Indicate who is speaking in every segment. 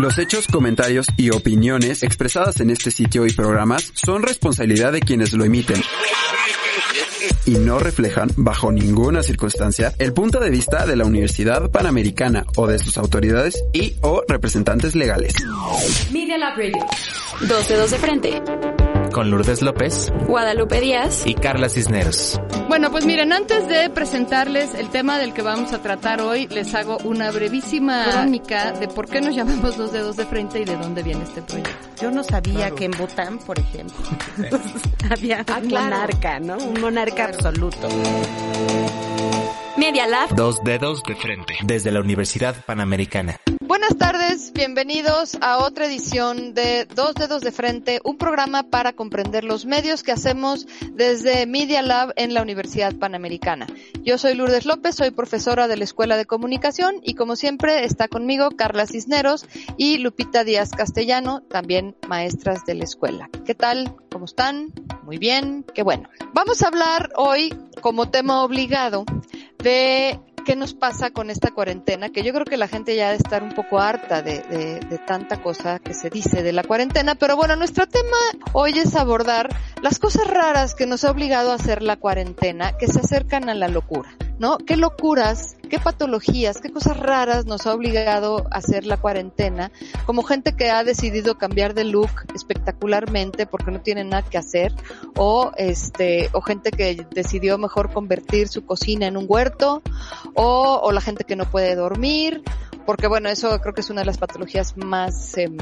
Speaker 1: Los hechos, comentarios y opiniones expresadas en este sitio y programas son responsabilidad de quienes lo emiten y no reflejan, bajo ninguna circunstancia, el punto de vista de la Universidad Panamericana o de sus autoridades y o representantes legales.
Speaker 2: Media Lab Radio. Dos dedos de frente.
Speaker 3: Con Lourdes López,
Speaker 2: Guadalupe Díaz
Speaker 3: y Carla Cisneros.
Speaker 4: Bueno, pues miren, antes de presentarles el tema del que vamos a tratar hoy, les hago una brevísima crónica de por qué nos llamamos dos dedos de frente y de dónde viene este proyecto.
Speaker 5: Yo no sabía que en Bután, por ejemplo, había
Speaker 4: Ah,
Speaker 5: un
Speaker 4: claro.
Speaker 5: monarca, ¿no? Un monarca absoluto.
Speaker 2: Media Lab.
Speaker 3: Dos dedos de frente. Desde la Universidad Panamericana.
Speaker 4: Buenas tardes, bienvenidos a otra edición de Dos Dedos de Frente, un programa para comprender los medios que hacemos desde Media Lab en la Universidad Panamericana. Yo soy Lourdes López, soy profesora de la Escuela de Comunicación y como siempre está conmigo Carla Cisneros y Lupita Díaz Castellano, también maestras de la escuela. ¿Qué tal? ¿Cómo están? Muy bien, qué bueno. Vamos a hablar hoy como tema obligado de qué nos pasa con esta cuarentena, que yo creo que la gente ya ha de estar un poco harta de, de- de tanta cosa que se dice de la cuarentena, pero bueno, nuestro tema hoy es abordar las cosas raras que nos ha obligado a hacer la cuarentena, que se acercan a la locura, ¿no? ¿Qué locuras, qué patologías, qué cosas raras nos ha obligado a hacer la cuarentena, como gente que ha decidido cambiar de look espectacularmente porque no tiene nada que hacer, o este, o gente que decidió mejor convertir su cocina en un huerto, o, o la gente que no puede dormir, porque bueno, eso creo que es una de las patologías más, em,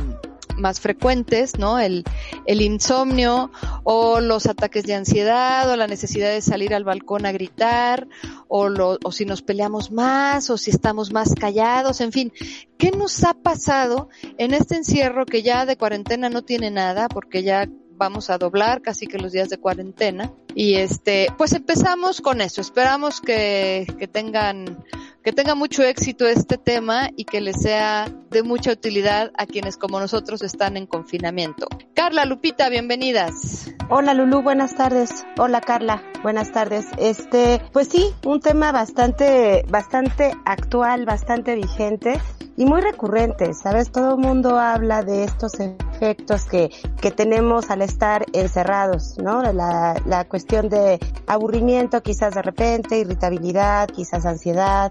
Speaker 4: más frecuentes, ¿no? El, el insomnio, o los ataques de ansiedad, o la necesidad de salir al balcón a gritar, o, lo, o si nos peleamos más, o si estamos más callados, en fin. ¿Qué nos ha pasado en este encierro que ya de cuarentena no tiene nada, porque ya vamos a doblar casi que los días de cuarentena. Y este, pues empezamos con eso. Esperamos que, que tengan, que tenga mucho éxito este tema y que les sea de mucha utilidad a quienes como nosotros están en confinamiento. Carla, Lupita, bienvenidas.
Speaker 5: Hola Lulu, buenas tardes. Hola Carla, buenas tardes. Este, pues sí, un tema bastante, bastante actual, bastante vigente y muy recurrente, ¿sabes? Todo el mundo habla de estos efectos que, que tenemos al estar encerrados, ¿no? La, la cuestión de aburrimiento quizás de repente, irritabilidad, quizás ansiedad,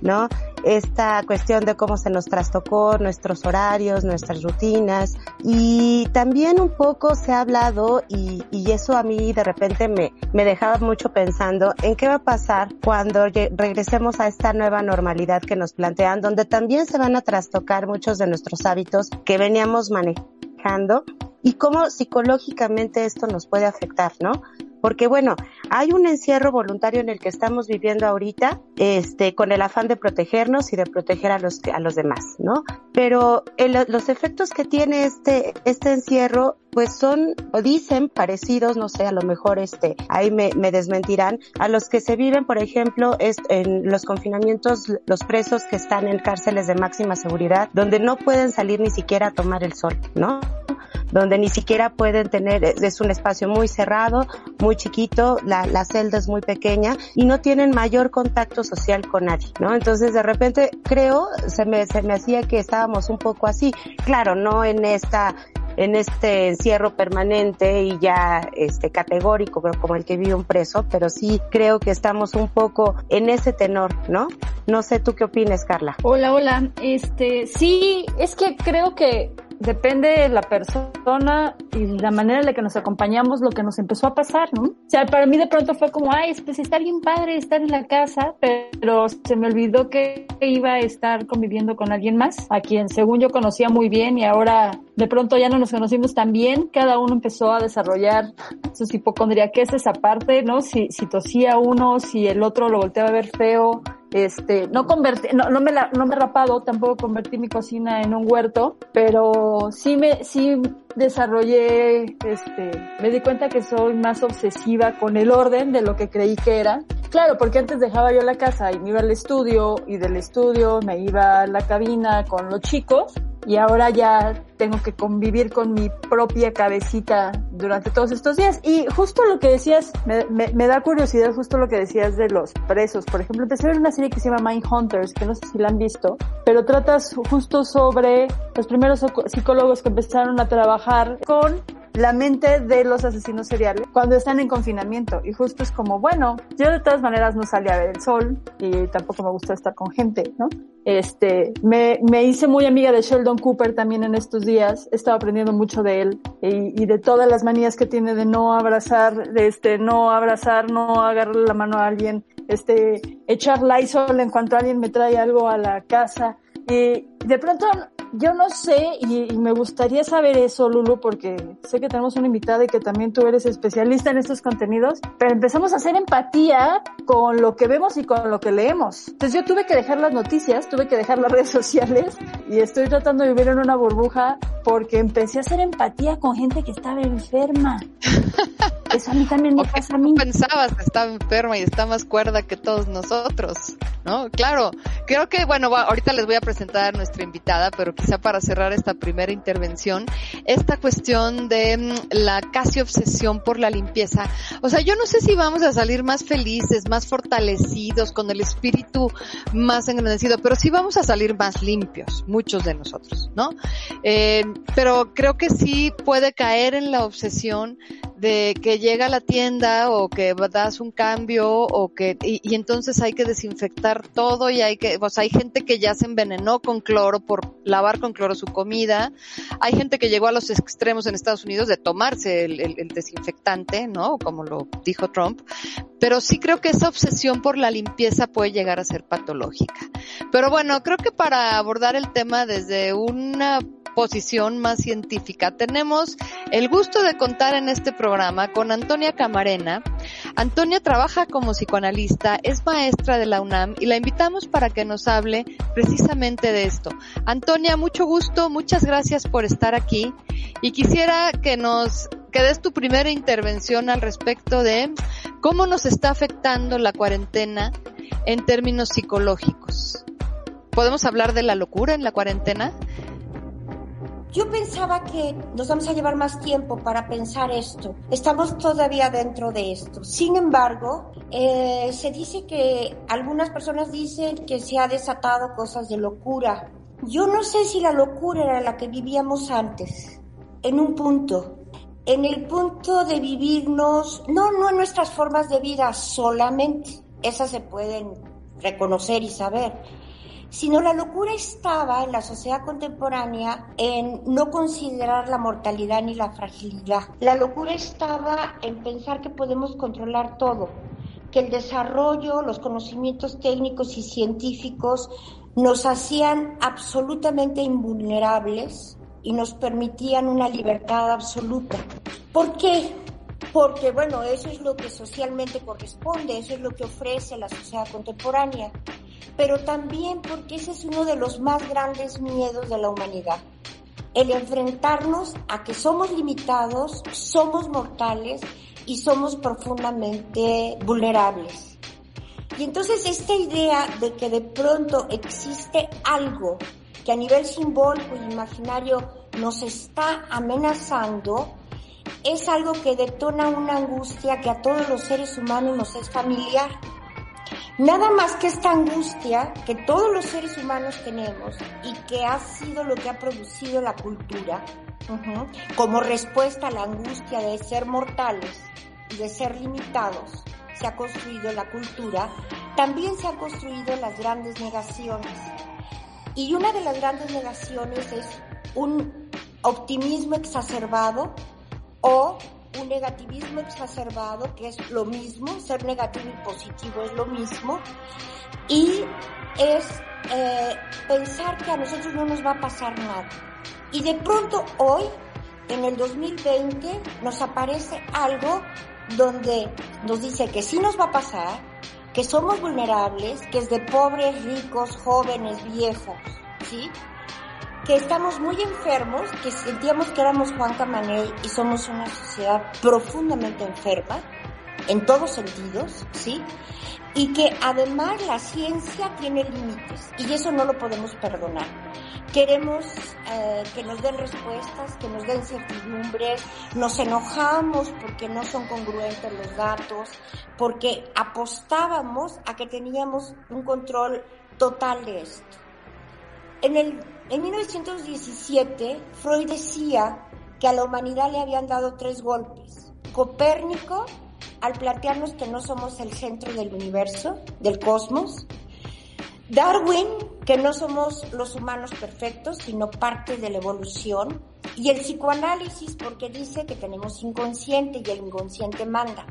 Speaker 5: ¿no? Esta cuestión de cómo se nos trastocó nuestros horarios, nuestras rutinas y también un poco se ha hablado y, y eso a mí de repente me, me dejaba mucho pensando en qué va a pasar cuando regresemos a esta nueva normalidad que nos plantean, donde también se van a trastocar muchos de nuestros hábitos que veníamos manejando y cómo psicológicamente esto nos puede afectar, ¿no? Porque bueno, hay un encierro voluntario en el que estamos viviendo ahorita, este, con el afán de protegernos y de proteger a los, a los demás, ¿no? Pero el- los efectos que tiene este, este encierro, pues son, o dicen, parecidos, no sé, a lo mejor este, ahí me, me desmentirán, a los que se viven, por ejemplo, es, en los confinamientos, los presos que están en cárceles de máxima seguridad, donde no pueden salir ni siquiera a tomar el sol, ¿no? Donde ni siquiera pueden tener, es un espacio muy cerrado, muy chiquito, la, la celda es muy pequeña y no tienen mayor contacto social con nadie, ¿no? Entonces de repente creo, se me, se me hacía que estábamos un poco así, claro, no en esta en este encierro permanente y ya este categórico como el que vive un preso, pero sí creo que estamos un poco en ese tenor, ¿no? No sé tú qué opinas, Carla.
Speaker 6: Hola, hola. Este, sí, es que creo que depende de la persona y la manera en la que nos acompañamos lo que nos empezó a pasar, ¿no? O sea, para mí de pronto fue como, ay, pues está bien padre estar en la casa, pero se me olvidó que iba a estar conviviendo con alguien más, a quien según yo conocía muy bien y ahora de pronto ya no nos conocimos tan bien, cada uno empezó a desarrollar sus hipocondriaqueses aparte, ¿no? Si, si tosía uno, si el otro lo volteaba a ver feo, este, no convertí, no, no me la, no me he rapado, tampoco convertí mi cocina en un huerto, pero sí me, sí desarrollé, este, me di cuenta que soy más obsesiva con el orden de lo que creí que era. Claro, porque antes dejaba yo la casa y me iba al estudio y del estudio me iba a la cabina con los chicos y ahora ya tengo que convivir con mi propia cabecita durante todos estos días. Y justo lo que decías, me, me, da curiosidad justo lo que decías de los presos. Por ejemplo, empecé a ver una serie que se llama Hunters, que no sé si la han visto, pero tratas justo sobre los primeros psicólogos que empezaron a trabajar con la mente de los asesinos seriales cuando están en confinamiento. Y justo es como, bueno, yo de todas maneras no salí a ver el sol y tampoco me gusta estar con gente, ¿no? Este, me, me hice muy amiga de Sheldon Cooper también en estos días. He estado aprendiendo mucho de él y, y de todas las manías que tiene de no abrazar, de este, no abrazar, no agarrarle la mano a alguien, este, echar Lysol en cuanto alguien me trae algo a la casa. Y de pronto yo no sé y, me gustaría saber eso, Lulu, porque sé que tenemos una invitada y que también tú eres especialista en estos contenidos, pero empezamos a hacer empatía con lo que vemos y con lo que leemos. Entonces yo tuve que dejar las noticias, tuve que dejar las redes sociales y estoy tratando de vivir en una burbuja porque empecé a hacer empatía con gente que estaba enferma. Eso a mí también me pasa a mí.
Speaker 4: pensabas que estaba enferma y está más cuerda que todos nosotros, ¿no? Claro, creo que, bueno, ahorita les voy a presentar a nuestra invitada, pero quizá para cerrar esta primera intervención, esta cuestión de mm, la casi obsesión por la limpieza. O sea, yo no sé si vamos a salir más felices, más fortalecidos, con el espíritu más engrandecido, pero sí vamos a salir más limpios, muchos de nosotros, ¿no? Eh, pero creo que sí puede caer en la obsesión de que llega a la tienda o que das un cambio o que y, entonces hay que desinfectar todo y hay que pues hay gente que ya se envenenó con cloro por lavar con cloro su comida. Hay gente que llegó a los extremos en Estados Unidos de tomarse el, el, el desinfectante no como lo dijo Trump. Pero sí creo que esa obsesión por la limpieza puede llegar a ser patológica. Pero bueno creo que para abordar el tema desde una posición más científica. Tenemos el gusto de contar en este programa con Antonia Camarena. Antonia trabaja como psicoanalista, es maestra de la UNAM y la invitamos para que nos hable precisamente de esto. Antonia, mucho gusto, muchas gracias por estar aquí y quisiera que nos que des tu primera intervención al respecto de cómo nos está afectando la cuarentena en términos psicológicos. ¿Podemos hablar de la locura en la cuarentena?
Speaker 7: Yo pensaba que nos vamos a llevar más tiempo para pensar esto. Estamos todavía dentro de esto. Sin embargo, eh, se dice que algunas personas dicen que se ha desatado cosas de locura. Yo no sé si la locura era la que vivíamos antes, en un punto. En el punto de vivirnos, no, no en nuestras formas de vida solamente, esas se pueden reconocer y saber, sino la locura estaba en la sociedad contemporánea en no considerar la mortalidad ni la fragilidad. La locura estaba en pensar que podemos controlar todo, que el desarrollo, los conocimientos técnicos y científicos nos hacían absolutamente invulnerables y nos permitían una libertad absoluta. ¿Por qué? Porque, bueno, eso es lo que socialmente corresponde, eso es lo que ofrece la sociedad contemporánea pero también porque ese es uno de los más grandes miedos de la humanidad. El enfrentarnos a que somos limitados, somos mortales y somos profundamente vulnerables. Y entonces esta idea de que de pronto existe algo que a nivel simbólico y imaginario nos está amenazando, es algo que detona una angustia que a todos los seres humanos nos es familiar Nada más que esta angustia que todos los seres humanos tenemos y que ha sido lo que ha producido la cultura, como respuesta a la angustia de ser mortales y de ser limitados, se ha construido la cultura, también se han construido las grandes negaciones. Y una de las grandes negaciones es un optimismo exacerbado o un negativismo exacerbado, que es lo mismo, ser negativo y positivo es lo mismo, y es eh, pensar que a nosotros no nos va a pasar nada. Y de pronto hoy, en el 2020, nos aparece algo donde nos dice que sí nos va a pasar, que somos vulnerables, que es de pobres, ricos, jóvenes, viejos, ¿sí? Que estamos muy enfermos, que sentíamos que éramos Juan Camaney y somos una sociedad profundamente enferma, en todos sentidos, ¿sí? Y que además la ciencia tiene límites y eso no lo podemos perdonar. queremos eh, que nos den respuestas, que nos den certidumbres, nos enojamos porque no son congruentes los datos, porque apostábamos a que teníamos un control total de esto. En, el, en 1917, Freud decía que a la humanidad le habían dado tres golpes. Copérnico, al plantearnos que no somos el centro del universo, del cosmos. Darwin, que no somos los humanos perfectos, sino parte de la evolución. Y el psicoanálisis, porque dice que tenemos inconsciente y el inconsciente manda.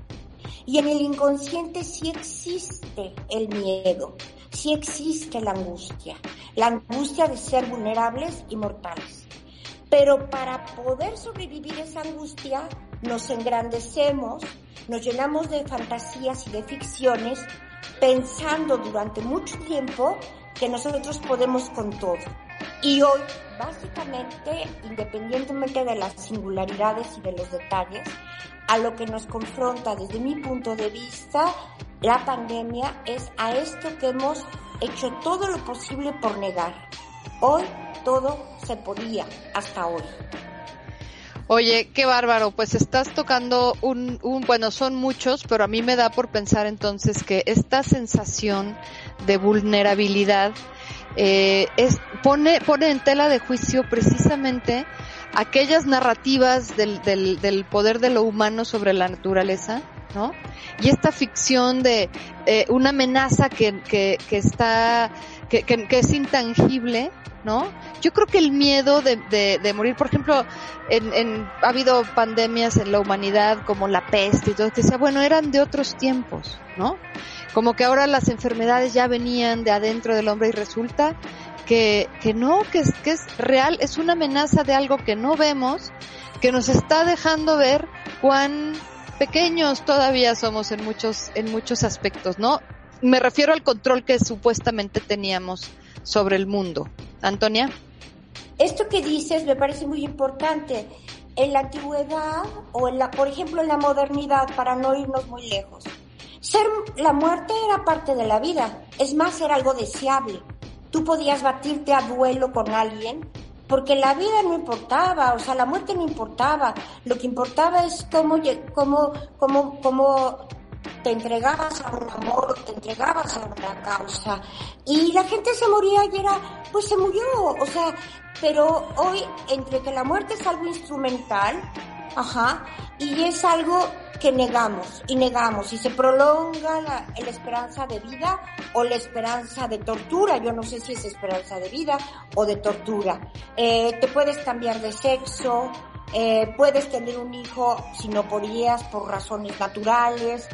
Speaker 7: Y en el inconsciente sí existe el miedo, sí existe la angustia, la angustia de ser vulnerables y mortales. Pero para poder sobrevivir esa angustia, nos engrandecemos, nos llenamos de fantasías y de ficciones, pensando durante mucho tiempo que nosotros podemos con todo. Y hoy, básicamente, independientemente de las singularidades y de los detalles, a lo que nos confronta desde mi punto de vista la pandemia es a esto que hemos hecho todo lo posible por negar. Hoy todo se podía, hasta hoy.
Speaker 4: Oye, qué bárbaro, pues estás tocando un, un, bueno, son muchos, pero a mí me da por pensar entonces que esta sensación de vulnerabilidad eh, es, pone, pone en tela de juicio precisamente aquellas narrativas del, del, del poder de lo humano sobre la naturaleza, ¿no? Y esta ficción de eh, una amenaza que, que, que está, que, que, que, es intangible, ¿no? Yo creo que el miedo de, de, de morir, por ejemplo, en, en, ha habido pandemias en la humanidad como la peste y todo, que decía, bueno, eran de otros tiempos, ¿no? Como que ahora las enfermedades ya venían de adentro del hombre y resulta que, que no, que es, que es real, es una amenaza de algo que no vemos, que nos está dejando ver cuán pequeños todavía somos en muchos, en muchos aspectos, ¿no? Me refiero al control que supuestamente teníamos sobre el mundo. Antonia.
Speaker 7: Esto que dices me parece muy importante. En la antigüedad o en la, por ejemplo, en la modernidad, para no irnos muy lejos, ser la muerte era parte de la vida. Es más, era algo deseable. Tú podías batirte a duelo con alguien porque la vida no importaba, o sea, la muerte no importaba. Lo que importaba es cómo, cómo, cómo, cómo te entregabas a un amor, te entregabas a una causa. Y la gente se moría y era, pues se murió, o sea, pero hoy entre que la muerte es algo instrumental, ajá, y es algo que negamos y negamos y se prolonga la, la, esperanza de vida o la esperanza de tortura. Yo no sé si es esperanza de vida o de tortura. Eh, te puedes cambiar de sexo, eh, puedes tener un hijo si no podías por razones naturales,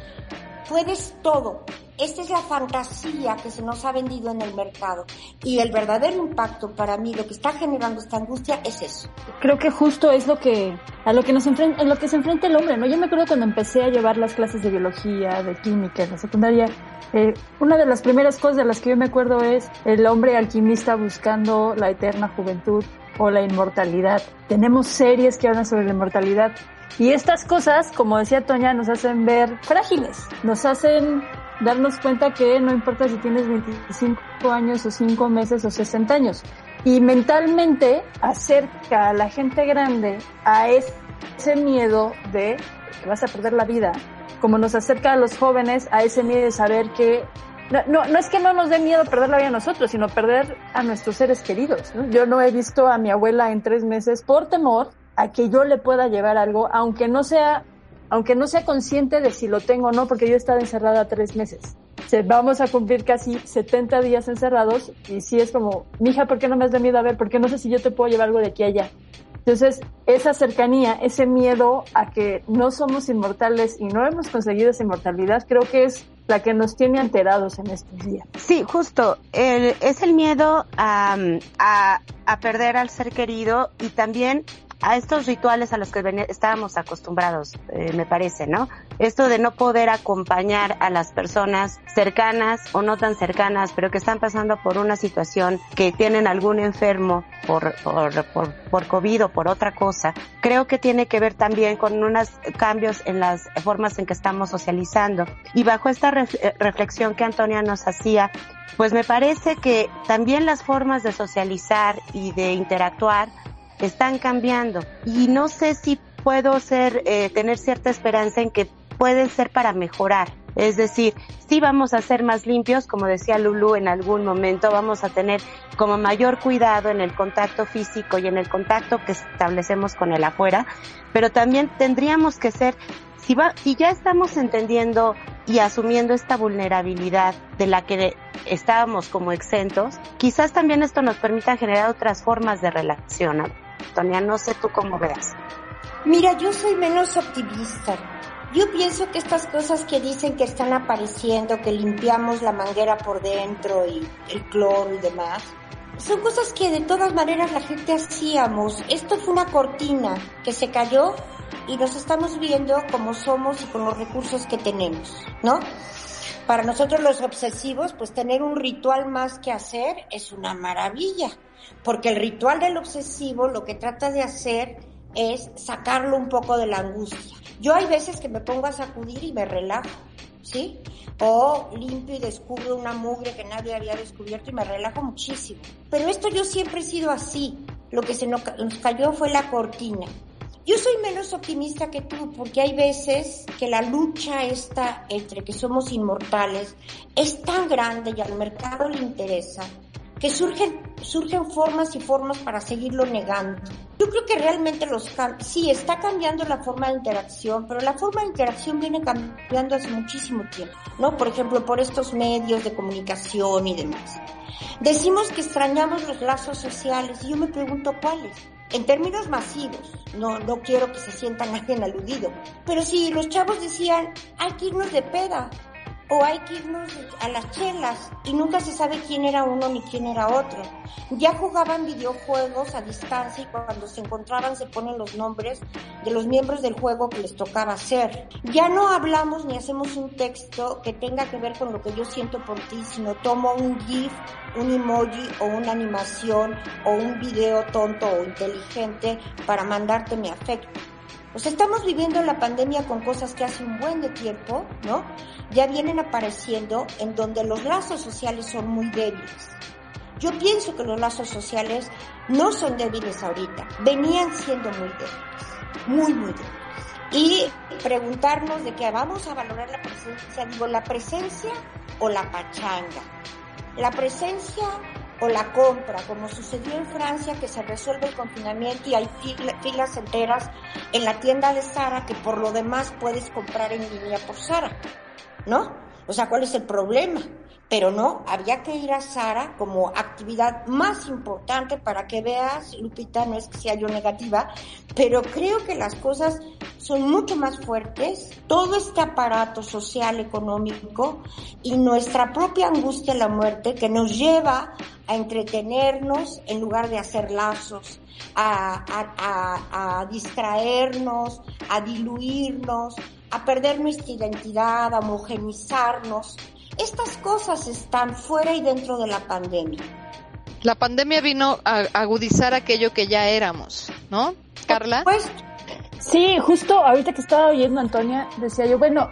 Speaker 7: puedes todo. Esta es la fantasía que se nos ha vendido en el mercado. Y el verdadero impacto para mí, lo que está generando esta angustia, es eso.
Speaker 6: Creo que justo es lo que, a lo que nos enfrenta, en lo que se enfrenta el hombre, ¿no? Yo me acuerdo cuando empecé a llevar las clases de biología, de química en la secundaria, eh, una de las primeras cosas de las que yo me acuerdo es el hombre alquimista buscando la eterna juventud o la inmortalidad. Tenemos series que hablan sobre la inmortalidad. Y estas cosas, como decía Toña, nos hacen ver frágiles, nos hacen darnos cuenta que no importa si tienes 25 años o 5 meses o 60 años. Y mentalmente acerca a la gente grande a ese miedo de que vas a perder la vida, como nos acerca a los jóvenes a ese miedo de saber que no, no, no es que no nos dé miedo perder la vida a nosotros, sino perder a nuestros seres queridos. Yo no he visto a mi abuela en tres meses por temor a que yo le pueda llevar algo, aunque no sea aunque no sea consciente de si lo tengo o no, porque yo he estado encerrada tres meses. Vamos a cumplir casi 70 días encerrados y sí es como, mija, ¿por qué no me has de miedo a ver? Porque no sé si yo te puedo llevar algo de aquí a allá. Entonces, esa cercanía, ese miedo a que no somos inmortales y no hemos conseguido esa inmortalidad, creo que es la que nos tiene alterados en estos días.
Speaker 5: Sí, justo. Es el miedo a, a, a perder al ser querido y también a estos rituales a los que estábamos acostumbrados, eh, me parece, ¿no? Esto de no poder acompañar a las personas cercanas o no tan cercanas, pero que están pasando por una situación que tienen algún enfermo por, por, por, por COVID o por otra cosa, creo que tiene que ver también con unos cambios en las formas en que estamos socializando. Y bajo esta eh, reflexión que Antonia nos hacía, pues me parece que también las formas de socializar y de interactuar están cambiando y no sé si puedo ser eh, tener cierta esperanza en que pueden ser para mejorar. Es decir, si vamos a ser más limpios, como decía Lulu en algún momento, vamos a tener como mayor cuidado en el contacto físico y en el contacto que establecemos con el afuera, pero también tendríamos que ser si, va, si ya estamos entendiendo y asumiendo esta vulnerabilidad de la que estábamos como exentos, quizás también esto nos permita generar otras formas de relación. Antonia, no sé tú cómo veas.
Speaker 7: Mira, yo soy menos optimista. Yo pienso que estas cosas que dicen que están apareciendo, que limpiamos la manguera por dentro y el cloro y demás, son cosas que de todas maneras la gente hacíamos. Esto fue una cortina que se cayó y nos estamos viendo como somos y con los recursos que tenemos, ¿no? Para nosotros los obsesivos, pues tener un ritual más que hacer es una maravilla, porque el ritual del obsesivo lo que trata de hacer es sacarlo un poco de la angustia. Yo hay veces que me pongo a sacudir y me relajo, ¿sí? O limpio y descubro una mugre que nadie había descubierto y me relajo muchísimo. Pero esto yo siempre he sido así. Lo que se nos cayó fue la cortina. Yo soy menos optimista que tú porque hay veces que la lucha esta entre que somos inmortales es tan grande y al mercado le interesa que surgen, surgen formas y formas para seguirlo negando. Yo creo que realmente los sí está cambiando la forma de interacción, pero la forma de interacción viene cambiando hace muchísimo tiempo, ¿no? Por ejemplo, por estos medios de comunicación y demás. Decimos que extrañamos los lazos sociales y yo me pregunto cuáles en términos masivos, no, no quiero que se sienta nadie aludido, pero si los chavos decían, hay que irnos de peda, o hay que irnos a las chelas y nunca se sabe quién era uno ni quién era otro. Ya jugaban videojuegos a distancia y cuando se encontraban se ponen los nombres de los miembros del juego que les tocaba hacer. Ya no hablamos ni hacemos un texto que tenga que ver con lo que yo siento por ti, sino tomo un GIF, un emoji o una animación o un video tonto o inteligente para mandarte mi afecto. O sea, estamos viviendo la pandemia con cosas que hace un buen de tiempo, ¿no? Ya vienen apareciendo en donde los lazos sociales son muy débiles. Yo pienso que los lazos sociales no son débiles ahorita, venían siendo muy débiles, muy, muy débiles. Y preguntarnos de qué vamos a valorar la presencia, digo, la presencia o la pachanga. La presencia o la compra, como sucedió en Francia, que se resuelve el confinamiento y hay filas enteras en la tienda de Sara que por lo demás puedes comprar en línea por Sara, ¿no? O sea, ¿cuál es el problema? Pero no, había que ir a Sara como actividad más importante para que veas, Lupita, no es que sea yo negativa, pero creo que las cosas son mucho más fuertes, todo este aparato social, económico y nuestra propia angustia a la muerte que nos lleva a entretenernos en lugar de hacer lazos, a, a, a, distraernos, a diluirnos, a perder nuestra identidad, a homogenizarnos. Estas cosas están fuera y dentro de la pandemia.
Speaker 4: La pandemia vino a agudizar aquello que ya éramos, ¿no? Carla.
Speaker 6: Pues, sí, justo ahorita que estaba oyendo Antonia, decía yo, bueno,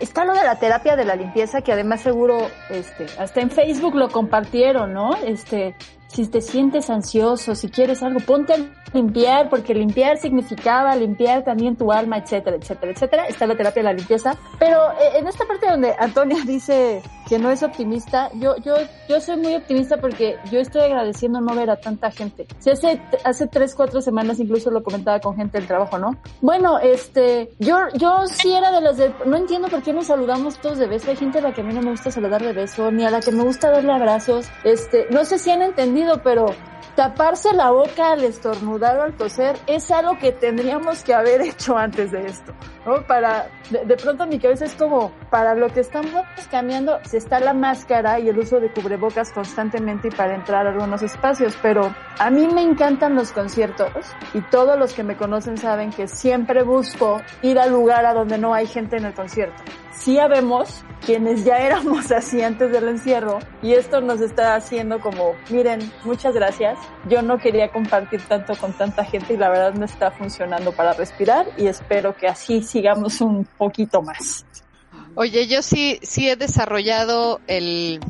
Speaker 6: está lo de la terapia de la limpieza que además seguro este hasta en Facebook lo compartieron, ¿no? Este, si te sientes ansioso, si quieres algo, ponte a limpiar porque limpiar significaba limpiar también tu alma, etcétera, etcétera, etcétera. Está la terapia de la limpieza, pero eh, en esta parte donde Antonia dice que no es optimista, yo yo yo soy muy optimista porque yo estoy agradeciendo no ver a tanta gente. Si hace hace tres cuatro semanas incluso lo comentaba con gente del trabajo, ¿no? Bueno, este, yo yo sí era de las de no entiendo por qué nos saludamos todos de beso. Hay gente a la que a mí no me gusta saludar de beso, ni a la que me gusta darle abrazos. Este, no sé si han entendido, pero taparse la boca al estornudar o al toser es algo que tendríamos que haber hecho antes de esto, ¿no? Para, de, de pronto mi cabeza es como, para lo que estamos cambiando, si está la máscara y el uso de cubrebocas constantemente y para entrar a algunos espacios, pero a mí me encantan los conciertos y todos los que me conocen saben que siempre busco ir al lugar a donde no hay gente en el concierto sí habemos quienes ya éramos así antes del encierro y esto nos está haciendo como, miren, muchas gracias. Yo no quería compartir tanto con tanta gente y la verdad no está funcionando para respirar y espero que así sigamos un poquito más.
Speaker 4: Oye, yo sí, sí he desarrollado el,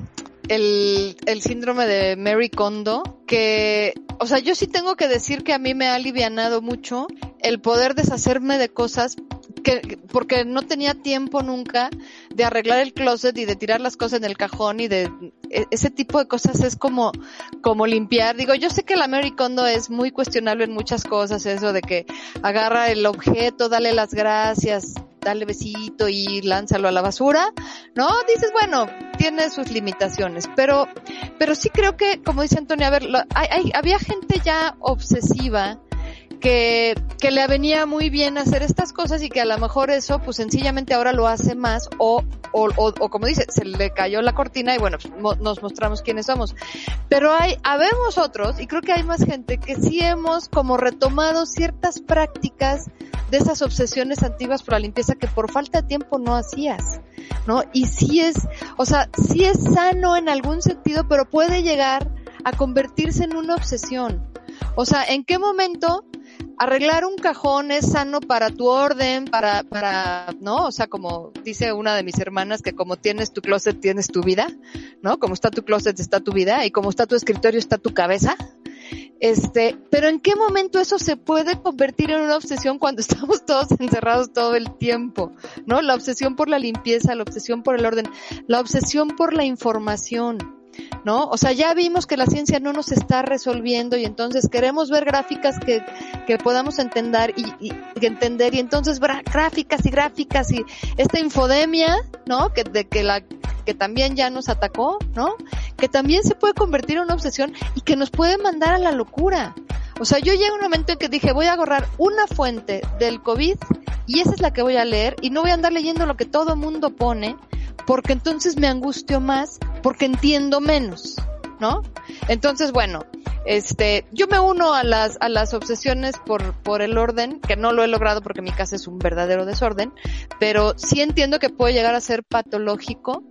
Speaker 4: el, el síndrome de Mary Kondo, que, o sea, yo sí tengo que decir que a mí me ha alivianado mucho el poder deshacerme de cosas que, porque no tenía tiempo nunca de arreglar el closet y de tirar las cosas en el cajón y de e, ese tipo de cosas es como, como limpiar. Digo, yo sé que la Mary Kondo es muy cuestionable en muchas cosas, eso de que agarra el objeto, dale las gracias, dale besito y lánzalo a la basura, ¿no? Dices, bueno, tiene sus limitaciones, pero, pero sí creo que, como dice Antonio, a ver, hay, hay, había gente ya obsesiva que, que le venía muy bien hacer estas cosas y que a lo mejor eso pues sencillamente ahora lo hace más o, o, o, como dice, se le cayó la cortina y bueno, pues, nos mostramos quiénes somos. Pero hay, habemos otros y creo que hay más gente que sí hemos como retomado ciertas prácticas de esas obsesiones antiguas por la limpieza que por falta de tiempo no hacías, ¿no? Y sí es, o sea, sí es sano en algún sentido, pero puede llegar a convertirse en una obsesión. O sea, ¿en qué momento arreglar un cajón es sano para tu orden, para, para, ¿no? O sea, como dice una de mis hermanas, que como tienes tu closet, tienes tu vida, ¿no? Como está tu closet, está tu vida, y como está tu escritorio, está tu cabeza. Este, pero ¿en qué momento eso se puede convertir en una obsesión cuando estamos todos encerrados todo el tiempo? ¿No? La obsesión por la limpieza, la obsesión por el orden, la obsesión por la información. ¿No? O sea, ya vimos que la ciencia no nos está resolviendo y entonces queremos ver gráficas que, que podamos entender y, entender y entonces gráficas y gráficas y esta infodemia, ¿no? Que de que la que también ya nos atacó, ¿no? Que también se puede convertir en una obsesión y que nos puede mandar a la locura. O sea, yo llegué a un momento en que dije, voy a agarrar una fuente del COVID y esa es la que voy a leer y no voy a andar leyendo lo que todo mundo pone porque entonces me angustio más, porque entiendo menos, ¿no? Entonces, bueno, este, yo me uno a las, a las obsesiones por, por el orden, que no lo he logrado porque mi casa es un verdadero desorden, pero sí entiendo que puede llegar a ser patológico,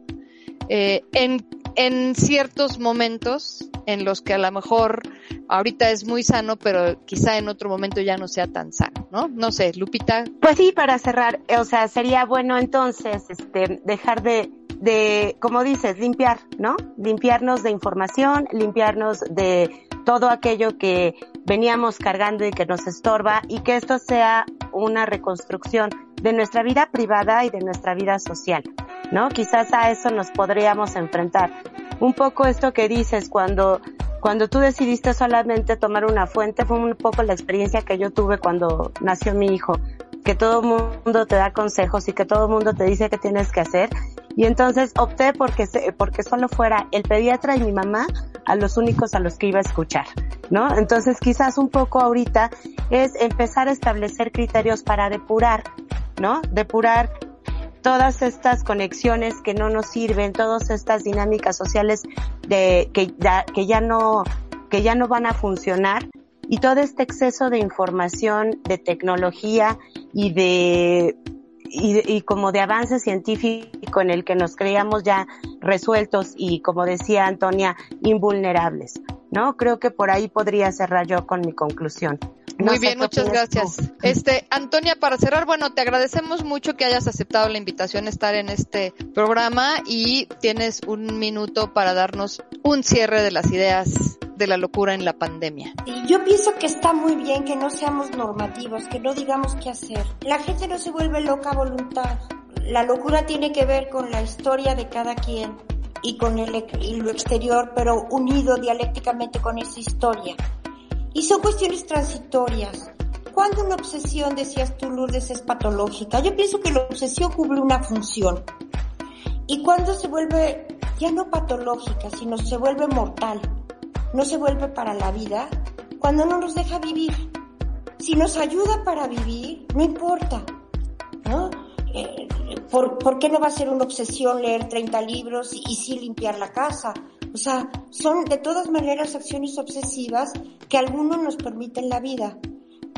Speaker 4: eh, en, en ciertos momentos en los que a lo mejor ahorita es muy sano, pero quizá en otro momento ya no sea tan sano, ¿no? No sé, Lupita.
Speaker 5: Pues sí, para cerrar, o sea, sería bueno entonces, este, dejar de, de, como dices, limpiar, ¿no? Limpiarnos de información, limpiarnos de todo aquello que veníamos cargando y que nos estorba y que esto sea una reconstrucción de nuestra vida privada y de nuestra vida social, ¿no? Quizás a eso nos podríamos enfrentar. Un poco esto que dices cuando cuando tú decidiste solamente tomar una fuente fue un poco la experiencia que yo tuve cuando nació mi hijo, que todo el mundo te da consejos y que todo el mundo te dice qué tienes que hacer. Y entonces opté porque, porque solo fuera el pediatra y mi mamá a los únicos a los que iba a escuchar, ¿no? Entonces quizás un poco ahorita es empezar a establecer criterios para depurar, ¿no? Depurar todas estas conexiones que no nos sirven, todas estas dinámicas sociales de, que, ya, que ya no, que ya no van a funcionar y todo este exceso de información, de tecnología y de, y, y, como de avance científico en el que nos creíamos ya resueltos y como decía Antonia, invulnerables, ¿no? Creo que por ahí podría cerrar yo con mi conclusión.
Speaker 4: Muy bien, muchas gracias. Este, Antonia, para cerrar, bueno, te agradecemos mucho que hayas aceptado la invitación a estar en este programa y tienes un minuto para darnos un cierre de las ideas de la locura en la pandemia.
Speaker 7: Yo pienso que está muy bien que no seamos normativos, que no digamos qué hacer. La gente no se vuelve loca a voluntad. La locura tiene que ver con la historia de cada quien y con el, y lo exterior, pero unido dialécticamente con esa historia. Y son cuestiones transitorias. Cuando una obsesión, decías tú, Lourdes, es patológica, yo pienso que la obsesión cubre una función. Y cuando se vuelve ya no patológica, sino se vuelve mortal, no se vuelve para la vida cuando no nos deja vivir. Si nos ayuda para vivir, no importa, ¿no? Eh, ¿por, ¿por, qué no va a ser una obsesión leer 30 libros y, y sí limpiar la casa? O sea, son de todas maneras acciones obsesivas que algunos nos permiten la vida.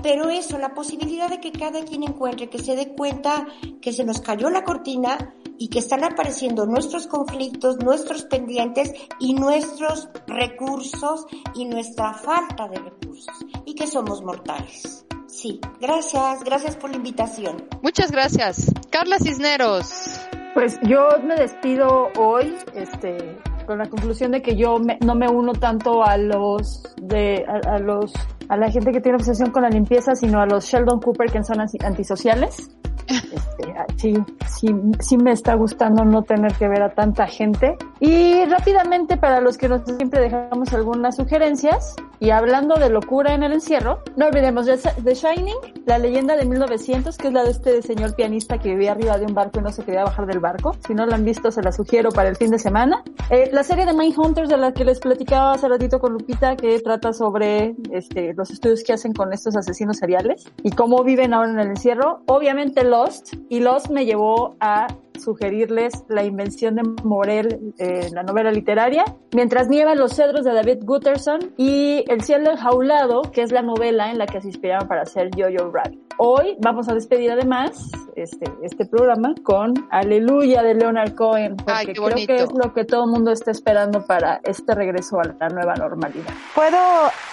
Speaker 7: Pero eso, la posibilidad de que cada quien encuentre, que se dé cuenta que se nos cayó la cortina y que están apareciendo nuestros conflictos, nuestros pendientes y nuestros recursos y nuestra falta de recursos y que somos mortales. Sí, gracias, gracias por la invitación.
Speaker 4: Muchas gracias. Carla Cisneros.
Speaker 6: Pues yo me despido hoy, este, con la conclusión de que yo me, no me uno tanto a los de a, a, los a la gente que tiene obsesión con la limpieza, sino a los Sheldon Cooper que son antisociales. Este, sí, sí, sí me está gustando no tener que ver a tanta gente. Y rápidamente, para los que nos siempre dejamos algunas sugerencias, y hablando de locura en el encierro, no olvidemos de The Shining, la leyenda de 1900, que es la de este señor pianista que vivía arriba de un barco y no se quería bajar del barco. Si no la han visto, se la sugiero para el fin de semana. Eh, la serie de Mindhunters, de la que les platicaba hace ratito con Lupita, que trata sobre este, los estudios que hacen con estos asesinos seriales y cómo viven ahora en el encierro. Obviamente Lost, y Lost me llevó a sugerirles la invención de Morel, eh, la novela literaria, Mientras nievan los cedros de David Gutterson y El cielo enjaulado, que es la novela en la que se inspiraron para hacer Jojo Rabbit. Hoy vamos a despedir además este, este programa con Aleluya de Leonard Cohen, porque
Speaker 4: Ay,
Speaker 6: creo que es lo que todo el mundo está esperando para este regreso a la nueva normalidad.
Speaker 5: Puedo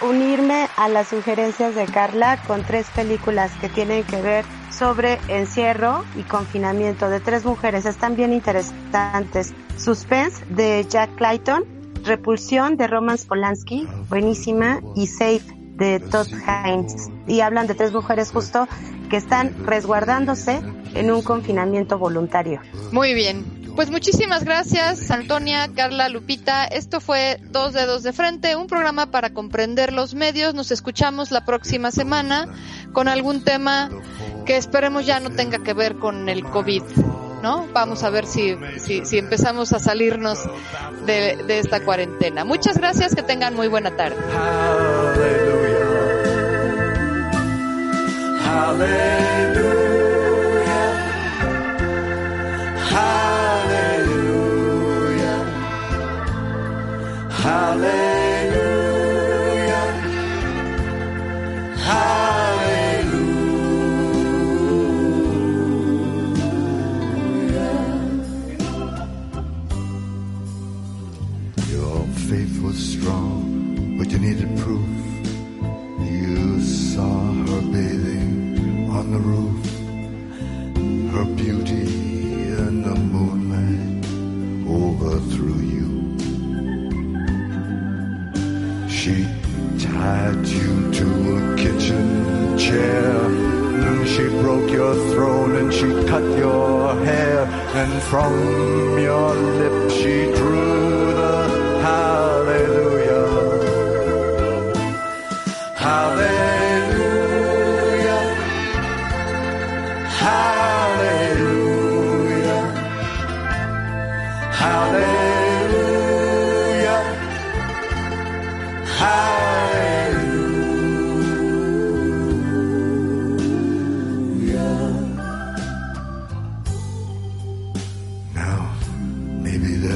Speaker 5: unirme a las sugerencias de Carla con tres películas que tienen que ver sobre encierro y confinamiento de tres mujeres. Están bien interesantes. Suspense de Jack Clayton, Repulsión de Roman Polanski, buenísima, y Safe de Todd Haynes. Y hablan de tres mujeres justo que están resguardándose en un confinamiento voluntario.
Speaker 4: Muy bien. Pues muchísimas gracias, Antonia, Carla, Lupita. Esto fue Dos Dedos de Frente, un programa para comprender los medios. Nos escuchamos la próxima semana con algún tema que esperemos ya no tenga que ver con el COVID. ¿No? Vamos a ver si, si, si empezamos a salirnos de, de, esta cuarentena. Muchas gracias, que tengan muy buena tarde.
Speaker 8: Strong, but you needed proof.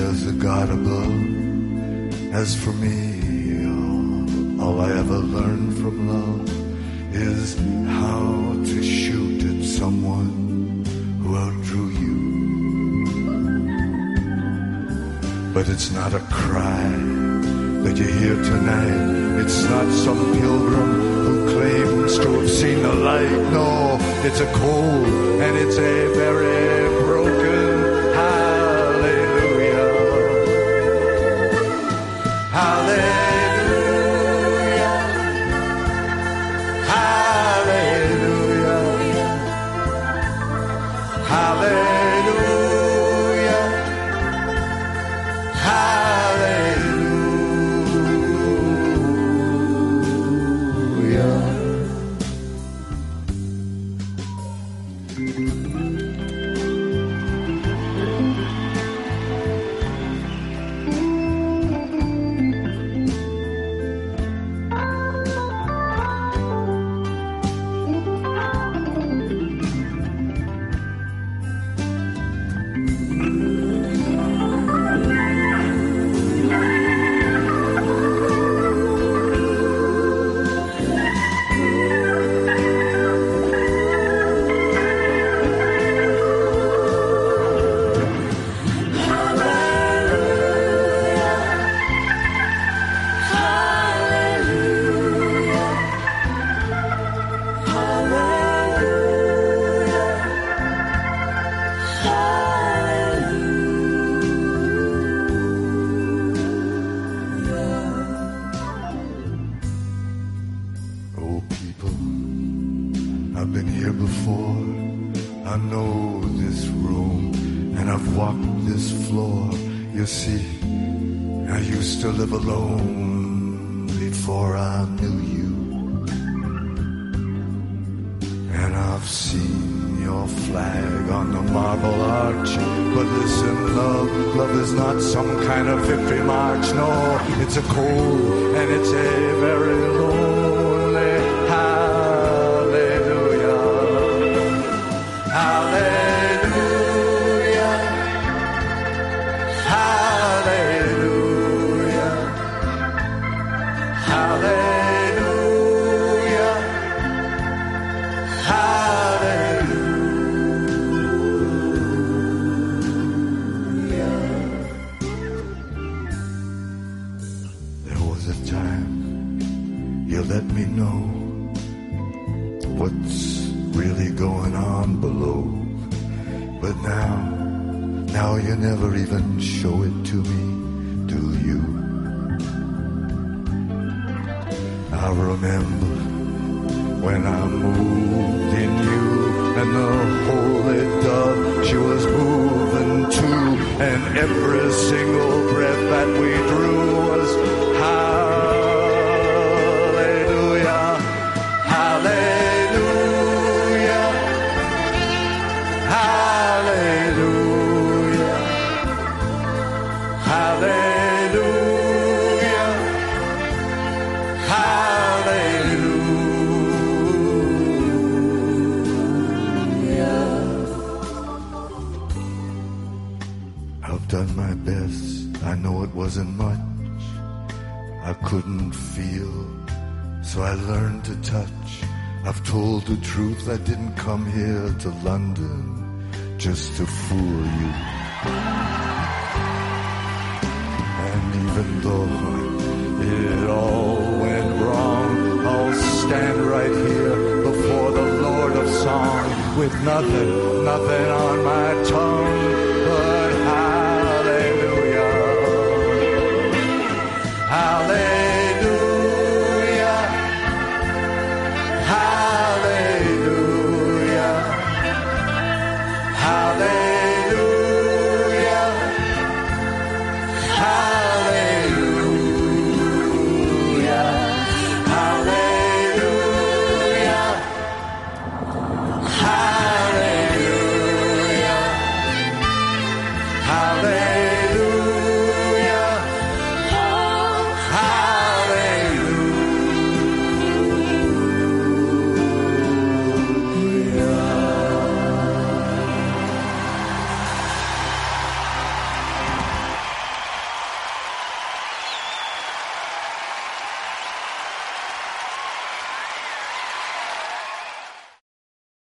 Speaker 8: There's a God above. As for me, all, I ever learned from love is how to shoot at someone who outdrew you. But it's not a cry that you hear tonight. It's not some pilgrim who claims to have seen the light. No, it's a cold and it's a very before I knew you. And I've seen your flag on the marble arch. But listen, love, love is not some kind of victory march. No, it's a cold and it's a very lonely remember when I moved in you and the holy dove she was moving too and every single breath that we drew was wasn't much. I couldn't feel, so I learned to touch. I've told the truth. I didn't come here to London just to fool you. And even though it all went wrong, I'll stand right here before the Lord of Song with nothing, nothing on my tongue Hallelujah.